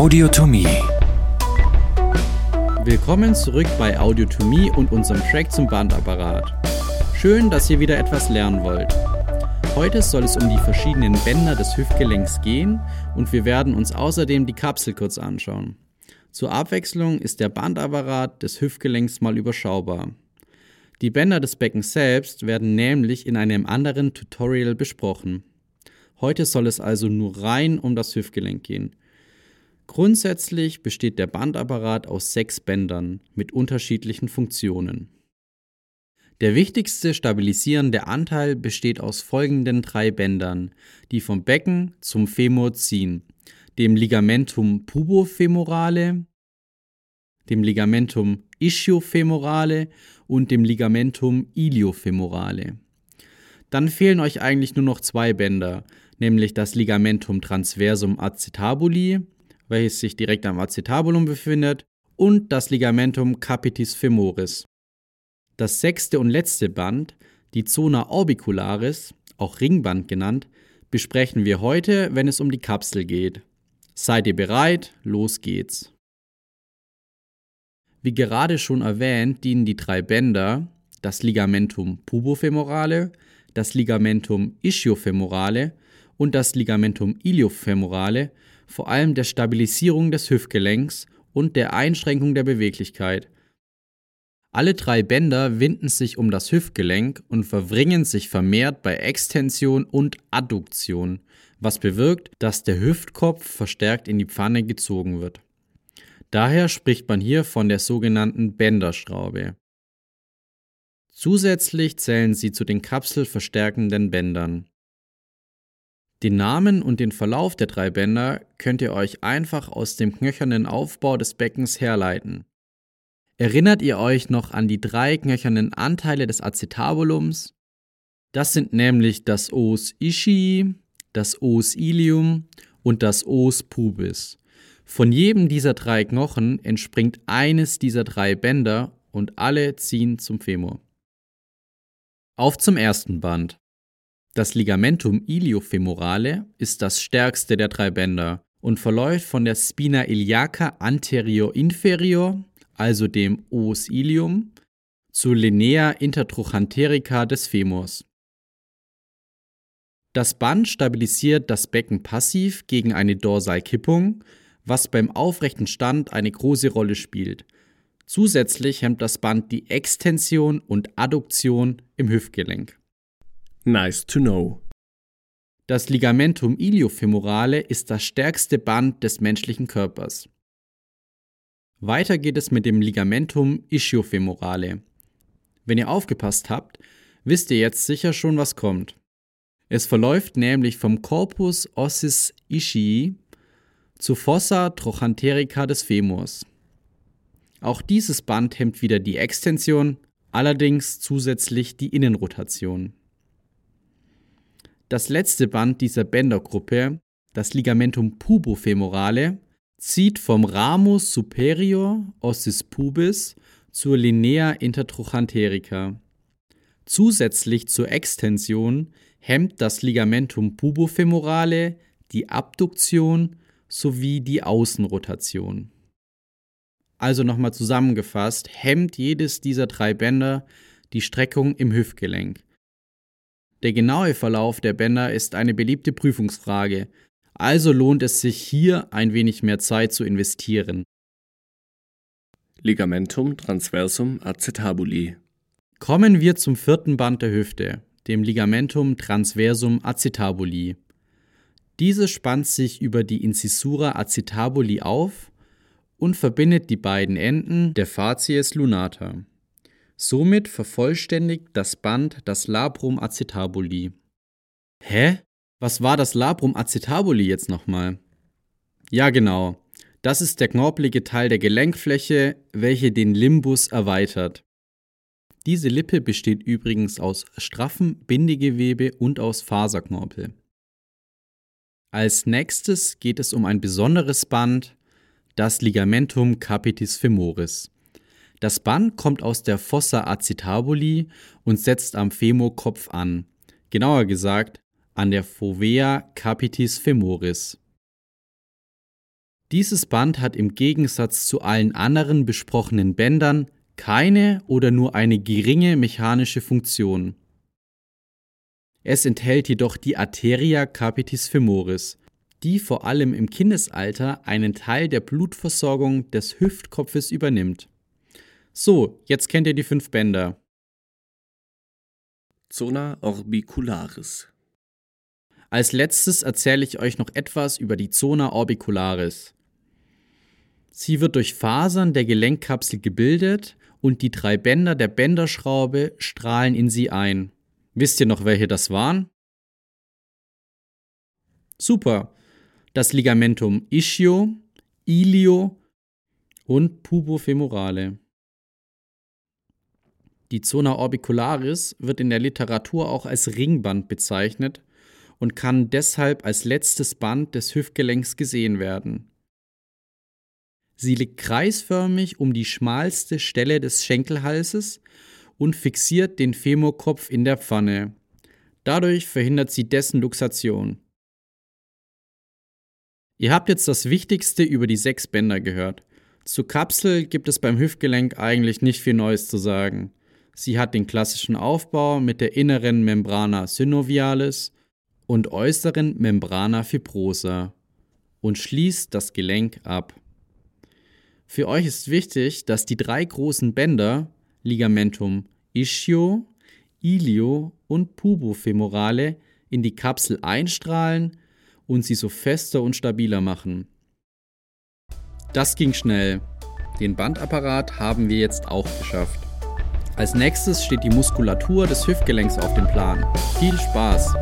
Audiotomie. Willkommen zurück bei Audiotomie und unserem Track zum Bandapparat. Schön, dass ihr wieder etwas lernen wollt. Heute soll es um die verschiedenen Bänder des Hüftgelenks gehen und wir werden uns außerdem die Kapsel kurz anschauen. Zur Abwechslung ist der Bandapparat des Hüftgelenks mal überschaubar. Die Bänder des Beckens selbst werden nämlich in einem anderen Tutorial besprochen. Heute soll es also nur rein um das Hüftgelenk gehen. Grundsätzlich besteht der Bandapparat aus sechs Bändern mit unterschiedlichen Funktionen. Der wichtigste stabilisierende Anteil besteht aus folgenden drei Bändern, die vom Becken zum Femur ziehen, dem Ligamentum pubofemorale, dem Ligamentum ischiofemorale und dem Ligamentum iliofemorale. Dann fehlen euch eigentlich nur noch zwei Bänder, nämlich das Ligamentum transversum acetabuli, welches sich direkt am Acetabulum befindet, und das Ligamentum capitis femoris. Das sechste und letzte Band, die Zona orbicularis, auch Ringband genannt, besprechen wir heute, wenn es um die Kapsel geht. Seid ihr bereit? Los geht's. Wie gerade schon erwähnt, dienen die drei Bänder, das Ligamentum pubofemorale, das Ligamentum ischiofemorale und das Ligamentum iliofemorale vor allem der Stabilisierung des Hüftgelenks und der Einschränkung der Beweglichkeit. Alle drei Bänder winden sich um das Hüftgelenk und verwringen sich vermehrt bei Extension und Adduktion, was bewirkt, dass der Hüftkopf verstärkt in die Pfanne gezogen wird. Daher spricht man hier von der sogenannten Bänderschraube. Zusätzlich zählen sie zu den kapselverstärkenden Bändern. Den Namen und den Verlauf der drei Bänder könnt ihr euch einfach aus dem knöchernen Aufbau des Beckens herleiten. Erinnert ihr euch noch an die drei knöchernen Anteile des Acetabulums? Das sind nämlich das Os ischii, das Os ilium und das Os pubis. Von jedem dieser drei Knochen entspringt eines dieser drei Bänder und alle ziehen zum Femur. Auf zum ersten Band. Das Ligamentum iliofemorale ist das stärkste der drei Bänder und verläuft von der Spina iliaca anterior inferior, also dem Os ilium, zur Linea intertrochanterica des Femurs. Das Band stabilisiert das Becken passiv gegen eine Dorsalkippung, was beim aufrechten Stand eine große Rolle spielt. Zusätzlich hemmt das Band die Extension und Adduktion im Hüftgelenk. Nice to know. Das Ligamentum iliofemorale ist das stärkste Band des menschlichen Körpers. Weiter geht es mit dem Ligamentum ischiofemorale. Wenn ihr aufgepasst habt, wisst ihr jetzt sicher schon, was kommt. Es verläuft nämlich vom Corpus ossis ischii zur Fossa trochanterica des Femurs. Auch dieses Band hemmt wieder die Extension, allerdings zusätzlich die Innenrotation. Das letzte Band dieser Bändergruppe, das Ligamentum pubofemorale, zieht vom Ramus superior ossis pubis zur Linea intertrochanterica. Zusätzlich zur Extension hemmt das Ligamentum pubofemorale die Abduktion sowie die Außenrotation. Also nochmal zusammengefasst, hemmt jedes dieser drei Bänder die Streckung im Hüftgelenk. Der genaue Verlauf der Bänder ist eine beliebte Prüfungsfrage, also lohnt es sich hier ein wenig mehr Zeit zu investieren. Ligamentum transversum acetabuli. Kommen wir zum vierten Band der Hüfte, dem Ligamentum transversum acetabuli. Dieses spannt sich über die Incisura acetabuli auf und verbindet die beiden Enden der Facies lunata. Somit vervollständigt das Band das Labrum acetabuli. Hä? Was war das Labrum acetabuli jetzt nochmal? Ja, genau. Das ist der knorpelige Teil der Gelenkfläche, welche den Limbus erweitert. Diese Lippe besteht übrigens aus straffem Bindegewebe und aus Faserknorpel. Als nächstes geht es um ein besonderes Band, das Ligamentum capitis femoris. Das Band kommt aus der Fossa acetabuli und setzt am Femurkopf an. Genauer gesagt an der Fovea capitis femoris. Dieses Band hat im Gegensatz zu allen anderen besprochenen Bändern keine oder nur eine geringe mechanische Funktion. Es enthält jedoch die Arteria capitis femoris, die vor allem im Kindesalter einen Teil der Blutversorgung des Hüftkopfes übernimmt. So, jetzt kennt ihr die fünf Bänder. Zona orbicularis. Als letztes erzähle ich euch noch etwas über die Zona orbicularis. Sie wird durch Fasern der Gelenkkapsel gebildet und die drei Bänder der Bänderschraube strahlen in sie ein. Wisst ihr noch, welche das waren? Super. Das Ligamentum ischio, ilio und pubofemorale. Die Zona orbicularis wird in der Literatur auch als Ringband bezeichnet und kann deshalb als letztes Band des Hüftgelenks gesehen werden. Sie liegt kreisförmig um die schmalste Stelle des Schenkelhalses und fixiert den Femurkopf in der Pfanne. Dadurch verhindert sie dessen Luxation. Ihr habt jetzt das Wichtigste über die sechs Bänder gehört. Zur Kapsel gibt es beim Hüftgelenk eigentlich nicht viel Neues zu sagen. Sie hat den klassischen Aufbau mit der inneren Membrana synovialis und äußeren Membrana fibrosa und schließt das Gelenk ab. Für euch ist wichtig, dass die drei großen Bänder Ligamentum ischio, ilio und pubofemorale in die Kapsel einstrahlen und sie so fester und stabiler machen. Das ging schnell. Den Bandapparat haben wir jetzt auch geschafft. Als nächstes steht die Muskulatur des Hüftgelenks auf dem Plan. Viel Spaß!